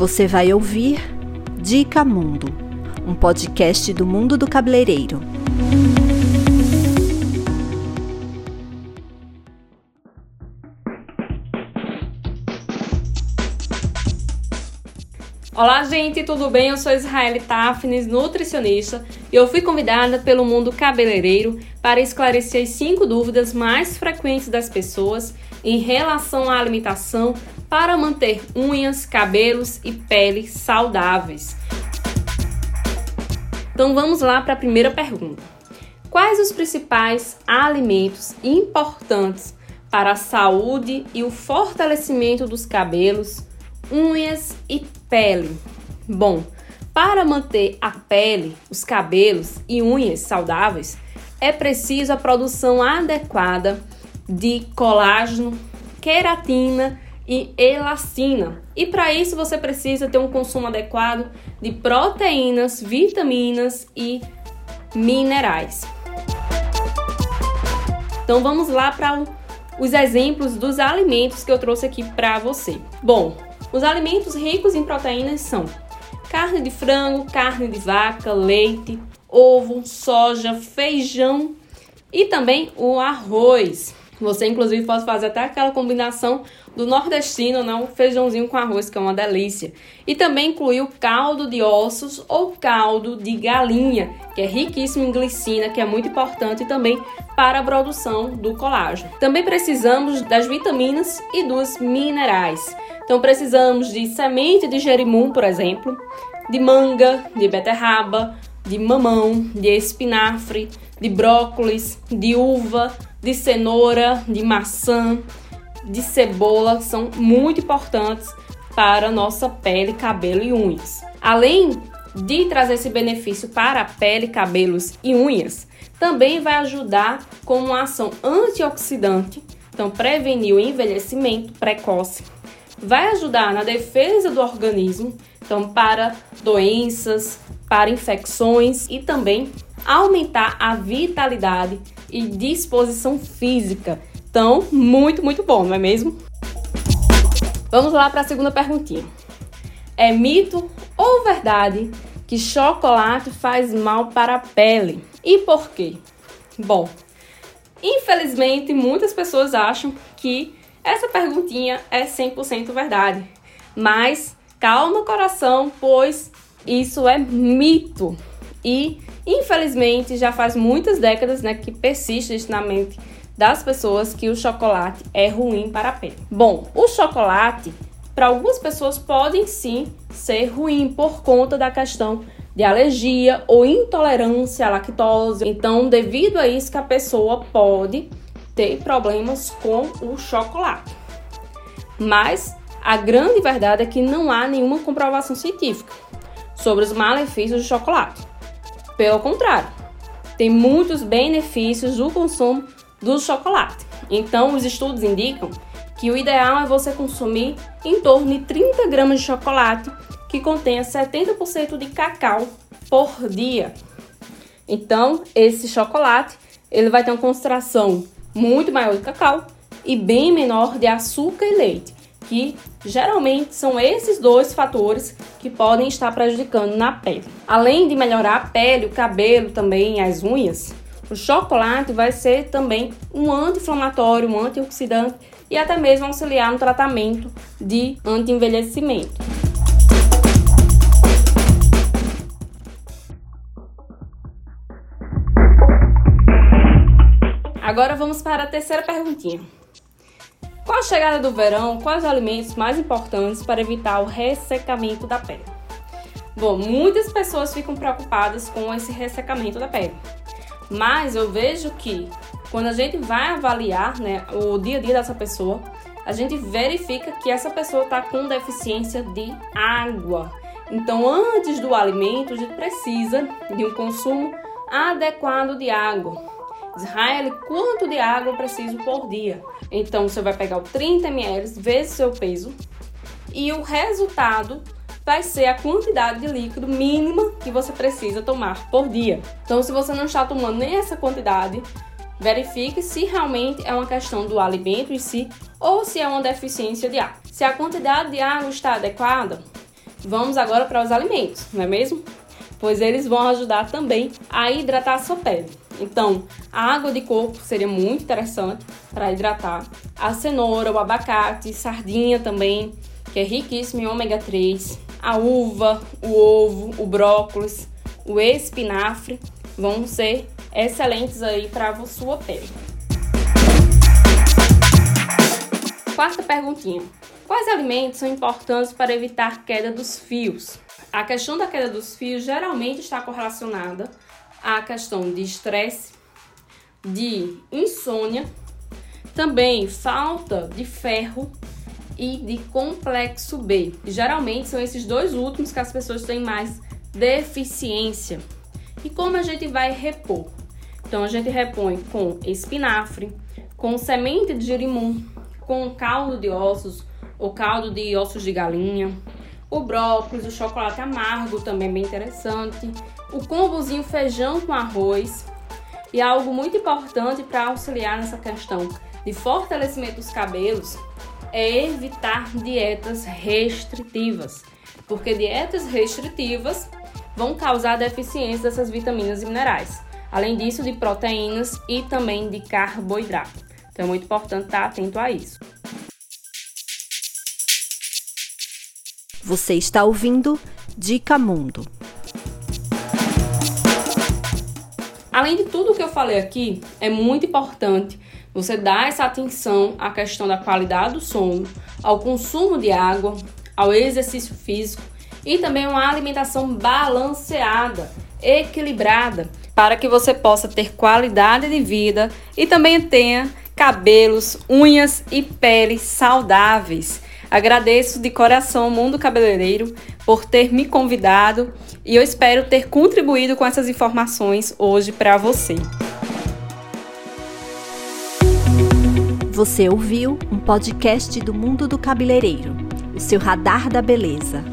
Você vai ouvir Dica Mundo, um podcast do mundo do cabeleireiro. Olá, gente, tudo bem? Eu sou Israel Tafnis, nutricionista, e eu fui convidada pelo mundo cabeleireiro para esclarecer as cinco dúvidas mais frequentes das pessoas em relação à alimentação para manter unhas, cabelos e pele saudáveis. Então vamos lá para a primeira pergunta. Quais os principais alimentos importantes para a saúde e o fortalecimento dos cabelos, unhas e pele? Bom, para manter a pele, os cabelos e unhas saudáveis, é preciso a produção adequada de colágeno, queratina e elastina. E para isso você precisa ter um consumo adequado de proteínas, vitaminas e minerais. Então vamos lá para os exemplos dos alimentos que eu trouxe aqui para você. Bom, os alimentos ricos em proteínas são carne de frango, carne de vaca, leite, ovo, soja, feijão e também o arroz. Você, inclusive, pode fazer até aquela combinação do nordestino, não? feijãozinho com arroz, que é uma delícia. E também incluir o caldo de ossos ou caldo de galinha, que é riquíssimo em glicina, que é muito importante também para a produção do colágeno. Também precisamos das vitaminas e dos minerais. Então, precisamos de semente de jerimum, por exemplo, de manga, de beterraba, de mamão, de espinafre, de brócolis, de uva, de cenoura, de maçã, de cebola, são muito importantes para nossa pele, cabelo e unhas. Além de trazer esse benefício para a pele, cabelos e unhas, também vai ajudar com uma ação antioxidante, então prevenir o envelhecimento precoce, vai ajudar na defesa do organismo, então para doenças, para infecções e também aumentar a vitalidade e disposição física. Então, muito, muito bom, não é mesmo? Vamos lá para a segunda perguntinha. É mito ou verdade que chocolate faz mal para a pele? E por quê? Bom, infelizmente muitas pessoas acham que essa perguntinha é 100% verdade. Mas calma, coração, pois isso é mito. E Infelizmente, já faz muitas décadas né, que persiste na mente das pessoas que o chocolate é ruim para a pele. Bom, o chocolate, para algumas pessoas, podem sim ser ruim por conta da questão de alergia ou intolerância à lactose. Então, devido a isso que a pessoa pode ter problemas com o chocolate. Mas a grande verdade é que não há nenhuma comprovação científica sobre os malefícios do chocolate. Pelo contrário, tem muitos benefícios do consumo do chocolate. Então, os estudos indicam que o ideal é você consumir em torno de 30 gramas de chocolate que contenha 70% de cacau por dia. Então, esse chocolate ele vai ter uma concentração muito maior de cacau e bem menor de açúcar e leite que geralmente são esses dois fatores que podem estar prejudicando na pele. Além de melhorar a pele, o cabelo também, as unhas, o chocolate vai ser também um anti-inflamatório, um antioxidante e até mesmo auxiliar no tratamento de anti-envelhecimento. Agora vamos para a terceira perguntinha. Com a chegada do verão, quais alimentos mais importantes para evitar o ressecamento da pele? Bom, muitas pessoas ficam preocupadas com esse ressecamento da pele, mas eu vejo que quando a gente vai avaliar né, o dia a dia dessa pessoa, a gente verifica que essa pessoa está com deficiência de água. Então, antes do alimento, a gente precisa de um consumo adequado de água. Israel, quanto de água eu preciso por dia? Então você vai pegar o 30 ml vezes seu peso e o resultado vai ser a quantidade de líquido mínima que você precisa tomar por dia. Então, se você não está tomando nem essa quantidade, verifique se realmente é uma questão do alimento em si ou se é uma deficiência de água. Se a quantidade de água está adequada, vamos agora para os alimentos, não é mesmo? Pois eles vão ajudar também a hidratar a sua pele. Então, a água de coco seria muito interessante para hidratar. A cenoura, o abacate, sardinha também, que é riquíssimo em ômega 3. A uva, o ovo, o brócolis, o espinafre vão ser excelentes aí para a sua pele. Quarta perguntinha. Quais alimentos são importantes para evitar queda dos fios? A questão da queda dos fios geralmente está correlacionada à questão de estresse, de insônia, também falta de ferro e de complexo B. Geralmente são esses dois últimos que as pessoas têm mais deficiência. E como a gente vai repor? Então a gente repõe com espinafre, com semente de girimum, com caldo de ossos ou caldo de ossos de galinha, o brócolis, o chocolate amargo também bem interessante, o combozinho feijão com arroz e algo muito importante para auxiliar nessa questão de fortalecimento dos cabelos é evitar dietas restritivas, porque dietas restritivas vão causar deficiência dessas vitaminas e minerais, além disso de proteínas e também de carboidrato. Então é muito importante estar atento a isso. Você está ouvindo Dica Mundo. Além de tudo que eu falei aqui, é muito importante você dar essa atenção à questão da qualidade do sono, ao consumo de água, ao exercício físico e também uma alimentação balanceada, equilibrada, para que você possa ter qualidade de vida e também tenha cabelos, unhas e pele saudáveis. Agradeço de coração ao Mundo Cabeleireiro por ter me convidado e eu espero ter contribuído com essas informações hoje para você. Você ouviu um podcast do Mundo do Cabeleireiro, o seu radar da beleza.